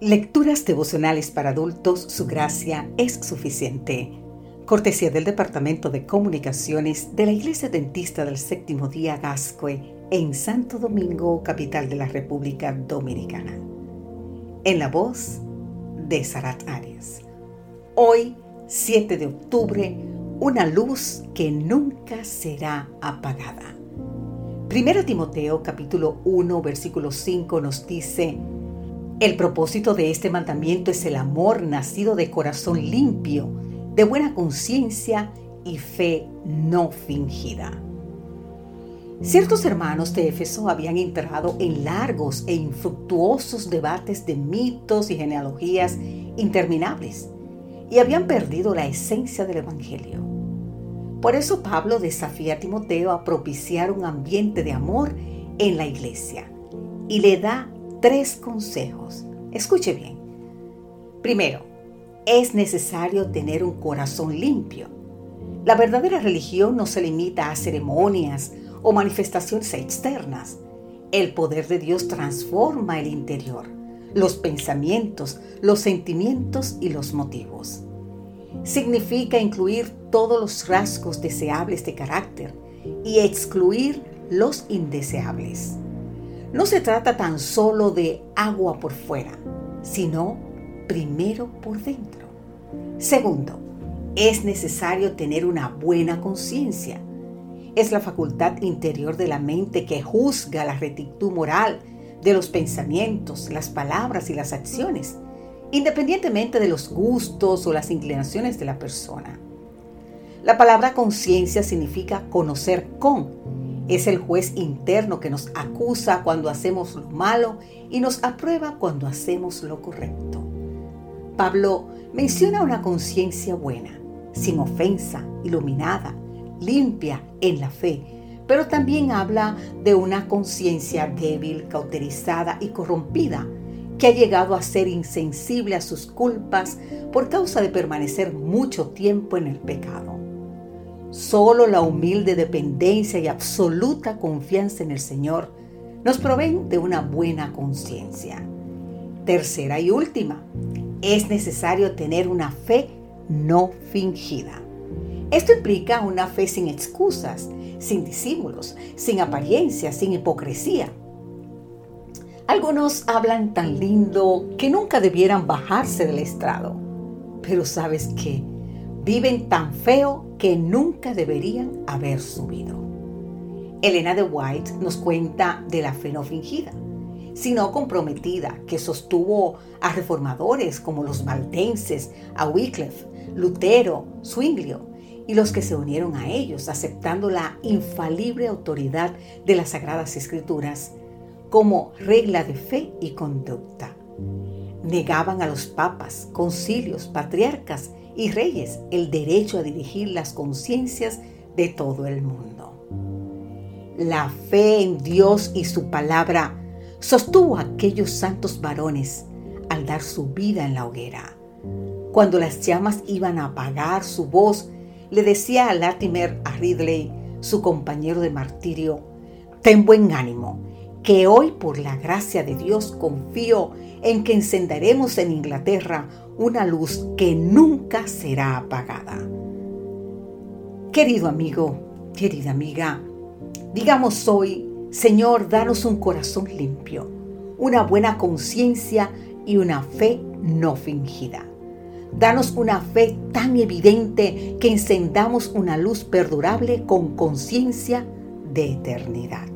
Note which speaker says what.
Speaker 1: Lecturas devocionales para adultos, su gracia es suficiente. Cortesía del Departamento de Comunicaciones de la Iglesia Dentista del Séptimo Día Gascue en Santo Domingo, capital de la República Dominicana. En la voz de Sarat Arias. Hoy, 7 de octubre, una luz que nunca será apagada. Primero Timoteo capítulo 1 versículo 5 nos dice, el propósito de este mandamiento es el amor nacido de corazón limpio, de buena conciencia y fe no fingida. Ciertos hermanos de Éfeso habían entrado en largos e infructuosos debates de mitos y genealogías interminables y habían perdido la esencia del Evangelio. Por eso Pablo desafía a Timoteo a propiciar un ambiente de amor en la iglesia y le da tres consejos. Escuche bien. Primero, es necesario tener un corazón limpio. La verdadera religión no se limita a ceremonias o manifestaciones externas. El poder de Dios transforma el interior, los pensamientos, los sentimientos y los motivos. Significa incluir todos los rasgos deseables de carácter y excluir los indeseables. No se trata tan solo de agua por fuera, sino primero por dentro. Segundo, es necesario tener una buena conciencia. Es la facultad interior de la mente que juzga la rectitud moral de los pensamientos, las palabras y las acciones, independientemente de los gustos o las inclinaciones de la persona. La palabra conciencia significa conocer con es el juez interno que nos acusa cuando hacemos lo malo y nos aprueba cuando hacemos lo correcto. Pablo menciona una conciencia buena, sin ofensa, iluminada, limpia en la fe, pero también habla de una conciencia débil, cauterizada y corrompida, que ha llegado a ser insensible a sus culpas por causa de permanecer mucho tiempo en el pecado. Solo la humilde dependencia y absoluta confianza en el Señor nos proveen de una buena conciencia. Tercera y última, es necesario tener una fe no fingida. Esto implica una fe sin excusas, sin disímulos, sin apariencia, sin hipocresía. Algunos hablan tan lindo que nunca debieran bajarse del estrado. Pero sabes qué? Viven tan feo que nunca deberían haber subido. Elena de White nos cuenta de la fe no fingida, sino comprometida, que sostuvo a reformadores como los valdenses, a Wycliffe, Lutero, Zwinglio y los que se unieron a ellos, aceptando la infalible autoridad de las Sagradas Escrituras como regla de fe y conducta. Negaban a los papas, concilios, patriarcas y reyes el derecho a dirigir las conciencias de todo el mundo. La fe en Dios y su palabra sostuvo a aquellos santos varones al dar su vida en la hoguera. Cuando las llamas iban a apagar su voz, le decía a Latimer a Ridley, su compañero de martirio, ten buen ánimo, que hoy por la gracia de Dios confío en que encenderemos en Inglaterra una luz que nunca será apagada. Querido amigo, querida amiga, digamos hoy, Señor, danos un corazón limpio, una buena conciencia y una fe no fingida. Danos una fe tan evidente que encendamos una luz perdurable con conciencia de eternidad.